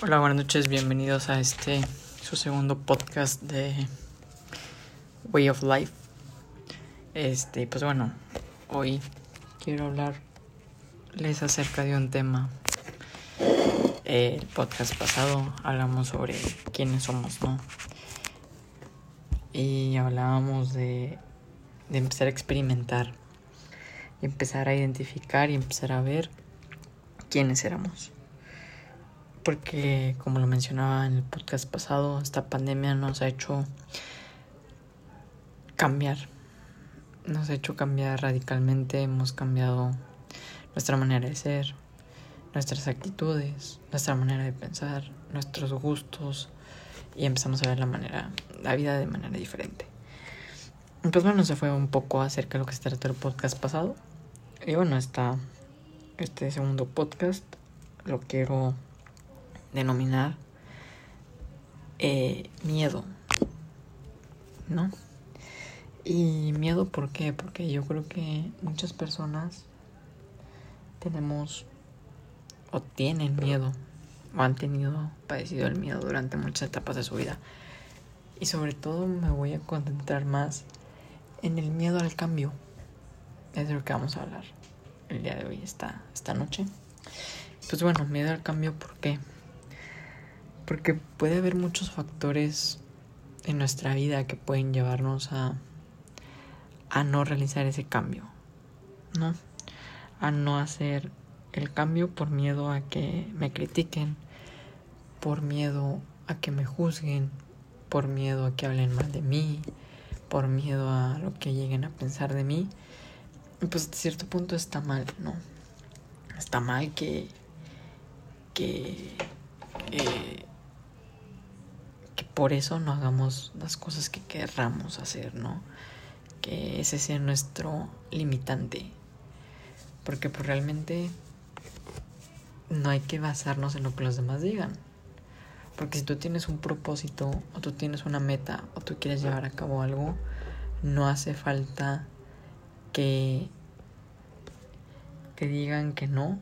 Hola, buenas noches, bienvenidos a este su segundo podcast de Way of Life. Este, pues bueno, hoy quiero hablarles acerca de un tema. El podcast pasado hablamos sobre quiénes somos, ¿no? Y hablábamos de, de empezar a experimentar, empezar a identificar y empezar a ver quiénes éramos porque como lo mencionaba en el podcast pasado, esta pandemia nos ha hecho cambiar, nos ha hecho cambiar radicalmente, hemos cambiado nuestra manera de ser, nuestras actitudes, nuestra manera de pensar, nuestros gustos y empezamos a ver la manera, la vida de manera diferente. Pues bueno, se fue un poco acerca de lo que se trató el podcast pasado. Y bueno, esta, este segundo podcast lo quiero denominar eh, miedo, ¿no? Y miedo, ¿por qué? Porque yo creo que muchas personas tenemos o tienen miedo o han tenido padecido el miedo durante muchas etapas de su vida. Y sobre todo me voy a concentrar más en el miedo al cambio. Es de lo que vamos a hablar el día de hoy, esta, esta noche. Pues bueno, miedo al cambio, ¿por qué? Porque puede haber muchos factores en nuestra vida que pueden llevarnos a, a no realizar ese cambio, ¿no? A no hacer el cambio por miedo a que me critiquen, por miedo a que me juzguen, por miedo a que hablen mal de mí, por miedo a lo que lleguen a pensar de mí. Y pues a cierto punto está mal, ¿no? Está mal que, que eh, por eso no hagamos las cosas que querramos hacer, ¿no? Que ese sea nuestro limitante. Porque pues realmente no hay que basarnos en lo que los demás digan. Porque si tú tienes un propósito o tú tienes una meta o tú quieres llevar a cabo algo, no hace falta que que digan que no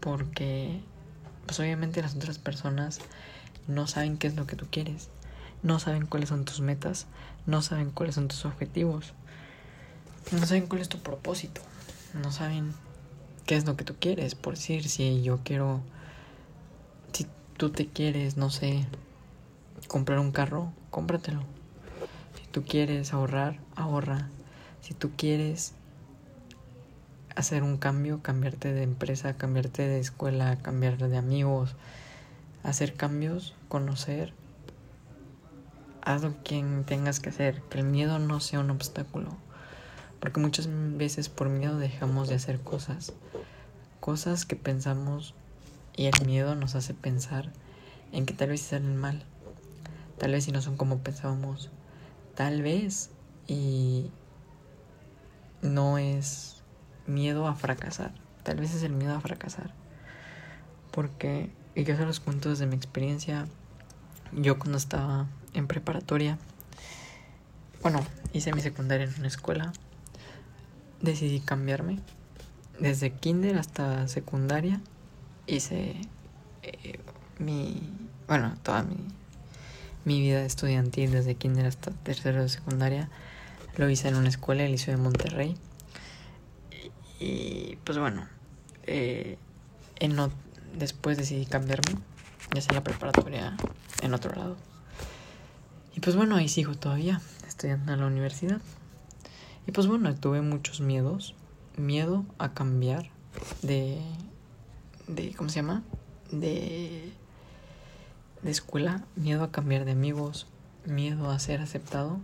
porque pues obviamente las otras personas no saben qué es lo que tú quieres, no saben cuáles son tus metas, no saben cuáles son tus objetivos, no saben cuál es tu propósito, no saben qué es lo que tú quieres. Por decir, si yo quiero, si tú te quieres, no sé, comprar un carro, cómpratelo. Si tú quieres ahorrar, ahorra. Si tú quieres hacer un cambio, cambiarte de empresa, cambiarte de escuela, cambiarte de amigos, hacer cambios, conocer, haz lo que tengas que hacer, que el miedo no sea un obstáculo. Porque muchas veces por miedo dejamos de hacer cosas, cosas que pensamos y el miedo nos hace pensar en que tal vez salen mal, tal vez si no son como pensábamos, tal vez y no es miedo a fracasar, tal vez es el miedo a fracasar. Porque y que se los cuento desde mi experiencia. Yo cuando estaba en preparatoria, bueno, hice mi secundaria en una escuela, decidí cambiarme. Desde kinder hasta secundaria hice eh, mi, bueno, toda mi, mi vida estudiantil desde kinder hasta tercero de secundaria. Lo hice en una escuela, el Liceo de Monterrey. Y, pues bueno, eh, en, después decidí cambiarme y hacer la preparatoria en otro lado. Y pues bueno, ahí sigo todavía, estudiando en la universidad. Y pues bueno, tuve muchos miedos. Miedo a cambiar de... de ¿Cómo se llama? De... De escuela. Miedo a cambiar de amigos. Miedo a ser aceptado.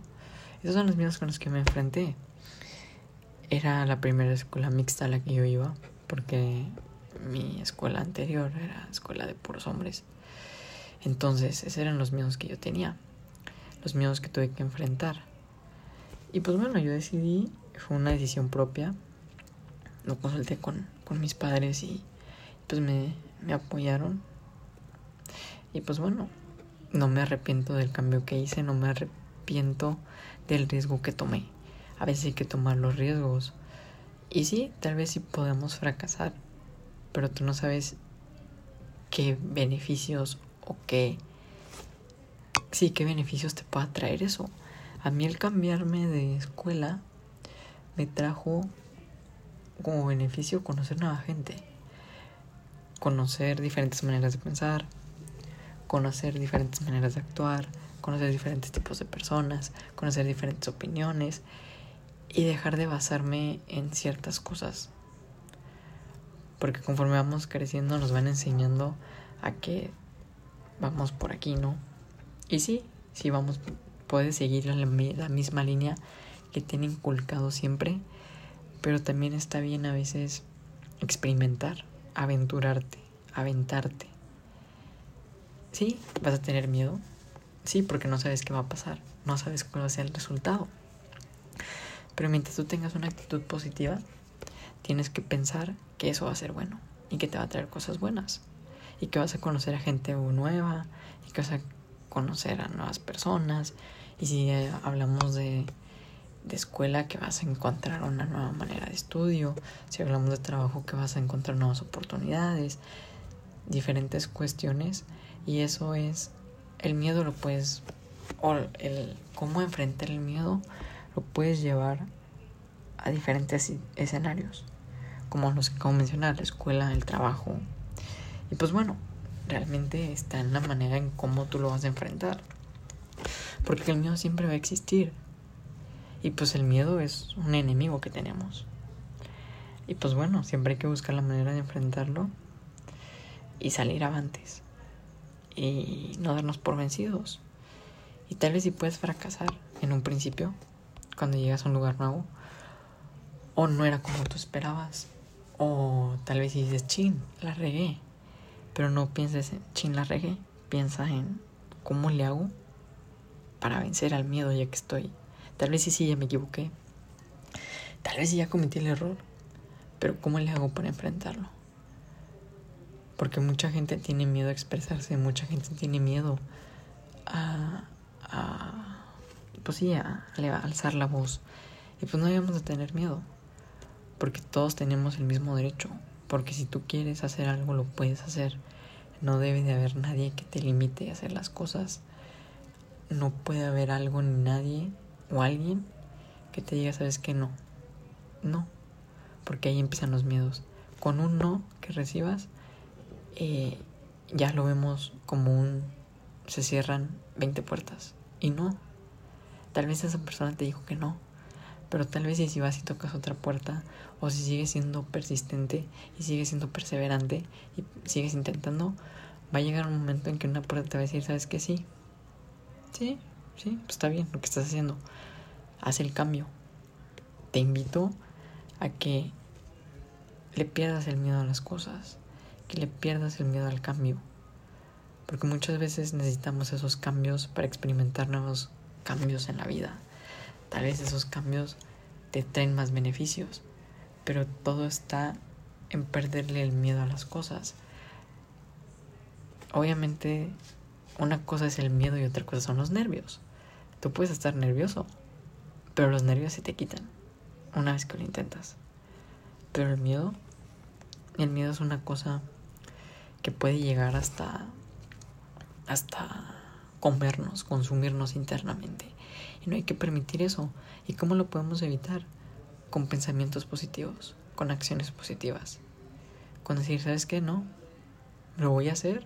Esos son los miedos con los que me enfrenté. Era la primera escuela mixta a la que yo iba. Porque mi escuela anterior era escuela de puros hombres. Entonces, esos eran los miedos que yo tenía, los miedos que tuve que enfrentar. Y pues bueno, yo decidí, fue una decisión propia, lo consulté con, con mis padres y pues me, me apoyaron. Y pues bueno, no me arrepiento del cambio que hice, no me arrepiento del riesgo que tomé. A veces hay que tomar los riesgos. Y sí, tal vez sí podemos fracasar, pero tú no sabes qué beneficios o qué... Sí, qué beneficios te pueda traer eso. A mí el cambiarme de escuela me trajo como beneficio conocer nueva gente, conocer diferentes maneras de pensar, conocer diferentes maneras de actuar, conocer diferentes tipos de personas, conocer diferentes opiniones y dejar de basarme en ciertas cosas. Porque conforme vamos creciendo nos van enseñando a que vamos por aquí, ¿no? Y sí, sí vamos, puedes seguir la, misma línea que te han inculcado siempre, pero también está bien a veces experimentar, aventurarte, aventarte. Sí, vas a tener miedo. Sí, porque no sabes qué va a pasar, no sabes cuál va a ser el resultado. Pero mientras tú tengas una actitud positiva, tienes que pensar que eso va a ser bueno y que te va a traer cosas buenas y que vas a conocer a gente nueva y que vas a conocer a nuevas personas. Y si eh, hablamos de, de escuela que vas a encontrar una nueva manera de estudio, si hablamos de trabajo que vas a encontrar nuevas oportunidades, diferentes cuestiones. Y eso es el miedo lo puedes o el cómo enfrentar el miedo lo puedes llevar a diferentes escenarios, como los acabo de mencionar, la escuela, el trabajo. Y pues bueno, realmente está en la manera en cómo tú lo vas a enfrentar. Porque el miedo siempre va a existir. Y pues el miedo es un enemigo que tenemos. Y pues bueno, siempre hay que buscar la manera de enfrentarlo y salir avantes. Y no darnos por vencidos. Y tal vez si puedes fracasar en un principio, cuando llegas a un lugar nuevo. O no era como tú esperabas. O tal vez dices, chin, la regué. Pero no pienses en, chin, la regué. Piensa en cómo le hago para vencer al miedo ya que estoy. Tal vez sí, sí, ya me equivoqué. Tal vez sí ya cometí el error. Pero ¿cómo le hago para enfrentarlo? Porque mucha gente tiene miedo a expresarse, mucha gente tiene miedo a, a pues sí, a, alzar la voz. Y pues no debemos de tener miedo, porque todos tenemos el mismo derecho, porque si tú quieres hacer algo lo puedes hacer. No debe de haber nadie que te limite a hacer las cosas. No puede haber algo ni nadie o alguien que te diga, sabes que no. No, porque ahí empiezan los miedos. Con un no que recibas, eh, ya lo vemos como un... se cierran 20 puertas. Y no, Tal vez esa persona te dijo que no, pero tal vez si vas y tocas otra puerta, o si sigues siendo persistente y sigues siendo perseverante y sigues intentando, va a llegar un momento en que una puerta te va a decir, ¿sabes qué? Sí, sí, sí, pues está bien lo que estás haciendo. Haz el cambio. Te invito a que le pierdas el miedo a las cosas, que le pierdas el miedo al cambio. Porque muchas veces necesitamos esos cambios para experimentar nuevos cambios en la vida. Tal vez esos cambios te traen más beneficios, pero todo está en perderle el miedo a las cosas. Obviamente, una cosa es el miedo y otra cosa son los nervios. Tú puedes estar nervioso, pero los nervios se te quitan una vez que lo intentas. Pero el miedo, el miedo es una cosa que puede llegar hasta hasta comernos, consumirnos internamente. Y no hay que permitir eso. ¿Y cómo lo podemos evitar? Con pensamientos positivos, con acciones positivas. Con decir, ¿sabes qué? No, lo voy a hacer,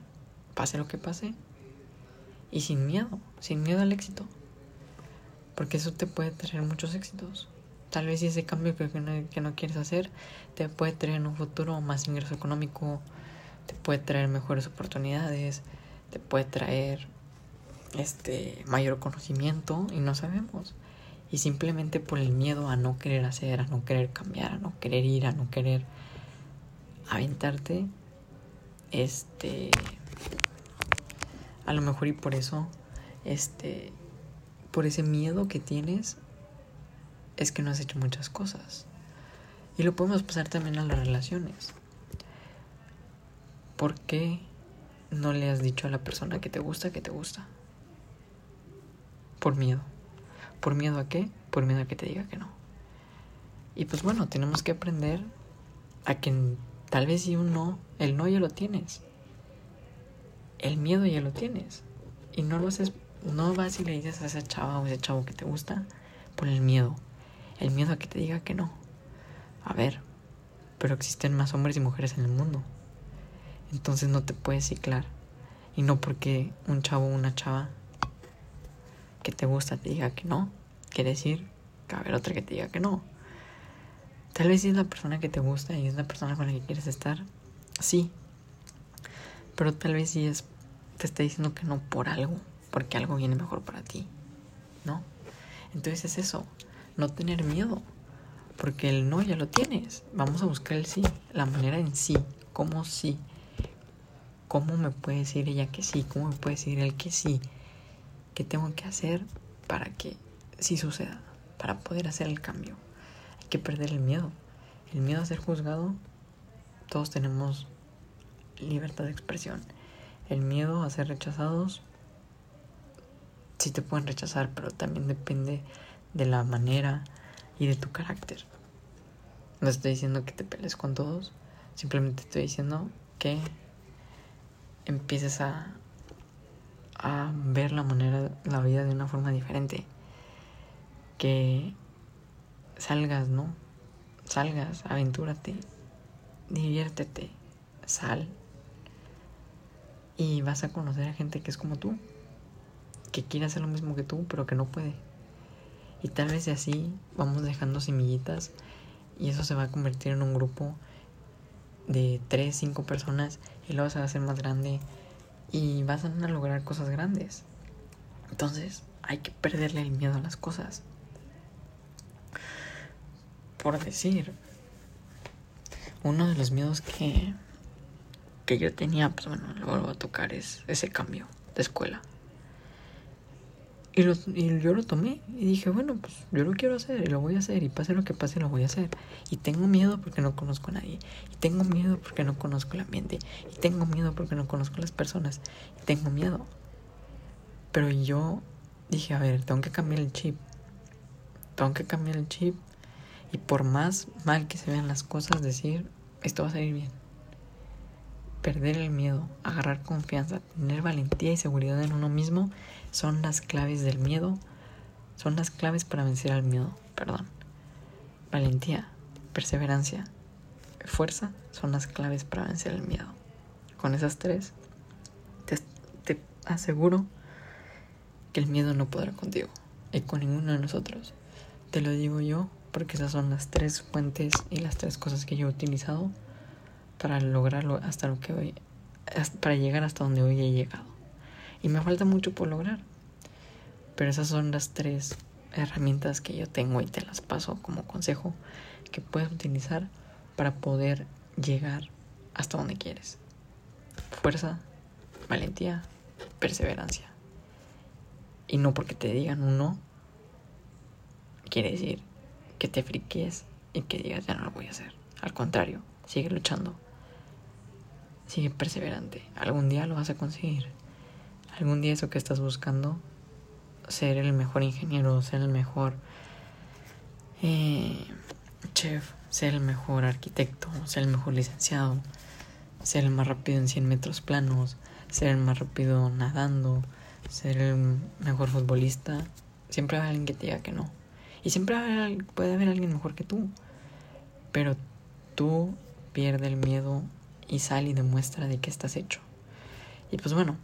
pase lo que pase. Y sin miedo, sin miedo al éxito. Porque eso te puede traer muchos éxitos. Tal vez ese cambio que no, que no quieres hacer te puede traer en un futuro más ingreso económico, te puede traer mejores oportunidades, te puede traer este mayor conocimiento y no sabemos. Y simplemente por el miedo a no querer hacer, a no querer cambiar, a no querer ir, a no querer aventarte, este a lo mejor y por eso este por ese miedo que tienes es que no has hecho muchas cosas. Y lo podemos pasar también a las relaciones. ¿Por qué no le has dicho a la persona que te gusta que te gusta? Por miedo. ¿Por miedo a qué? Por miedo a que te diga que no. Y pues bueno, tenemos que aprender a que tal vez si un no, el no ya lo tienes. el miedo ya lo tienes. Y no lo haces, no vas y le dices a esa chava o ese chavo que te gusta por el miedo. El miedo a que te diga que no. A ver, pero existen más hombres y mujeres en el mundo. Entonces no te puedes ciclar. Y no porque un chavo o una chava que te gusta te diga que no, quiere decir que va haber otra que te diga que no. Tal vez si es la persona que te gusta y es la persona con la que quieres estar, sí. Pero tal vez si es, te está diciendo que no por algo, porque algo viene mejor para ti, ¿no? Entonces es eso, no tener miedo, porque el no ya lo tienes. Vamos a buscar el sí, la manera en sí, cómo sí. ¿Cómo me puede decir ella que sí? ¿Cómo me puede decir él que sí? ¿Qué tengo que hacer para que sí suceda? Para poder hacer el cambio. Hay que perder el miedo. El miedo a ser juzgado, todos tenemos libertad de expresión. El miedo a ser rechazados, sí te pueden rechazar, pero también depende de la manera y de tu carácter. No estoy diciendo que te pelees con todos, simplemente estoy diciendo que empieces a, a ver la manera, la vida de una forma diferente. Que salgas, ¿no? Salgas, aventúrate, diviértete, sal. Y vas a conocer a gente que es como tú, que quiere hacer lo mismo que tú, pero que no puede. Y tal vez así vamos dejando semillitas y eso se va a convertir en un grupo de 3, 5 personas y luego se va a hacer más grande y vas a lograr cosas grandes. Entonces hay que perderle el miedo a las cosas. Por decir, uno de los miedos que, que yo tenía, pues bueno, lo vuelvo a tocar, es ese cambio de escuela. Y, y, yo lo tomé y dije, bueno, pues yo lo quiero hacer y lo voy a hacer y pase lo que pase lo voy a hacer. Y tengo miedo porque no conozco a nadie. Y tengo miedo porque no conozco el ambiente. Y tengo miedo porque no conozco las personas. Y tengo miedo. Pero yo dije, a ver, tengo que cambiar el chip. Tengo que cambiar el chip. Y por más mal que se vean las cosas, decir, esto va a salir bien. Perder el miedo, agarrar confianza, tener valentía y seguridad en uno mismo son las claves del miedo, son las claves para vencer al miedo, perdón. Valentía, perseverancia, fuerza son las claves para vencer el miedo. Con esas tres, te, te aseguro que el miedo no podrá contigo y con ninguno de nosotros. Te lo digo yo porque esas son las tres fuentes y las tres cosas que yo he utilizado para lograrlo hasta lo que hoy, para llegar hasta donde hoy he llegado. Y me falta mucho por lograr. Pero esas son las tres herramientas que yo tengo y te las paso como consejo que puedes utilizar para poder llegar hasta donde quieres. Fuerza, valentía, perseverancia. Y no porque te digan un no, quiere decir que te friques y que digas ya no lo voy a hacer. Al contrario, sigue luchando. Sigue perseverante. Algún día lo vas a conseguir algún día eso que estás buscando, ser el mejor ingeniero, ser el mejor eh, chef, ser el mejor arquitecto, ser el mejor licenciado, ser el más rápido en 100 metros planos, ser el más rápido nadando, ser el mejor futbolista, siempre va a haber alguien que te diga que no. Y siempre puede haber alguien mejor que tú. Pero tú pierde el miedo y sal y demuestra de qué estás hecho. Y pues bueno,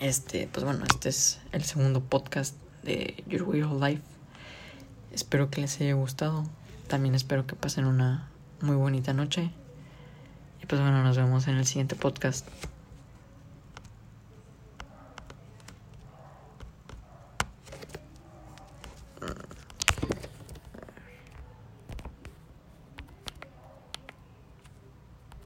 este, pues bueno, este es el segundo podcast de Your Weird Life. Espero que les haya gustado. También espero que pasen una muy bonita noche. Y pues bueno, nos vemos en el siguiente podcast.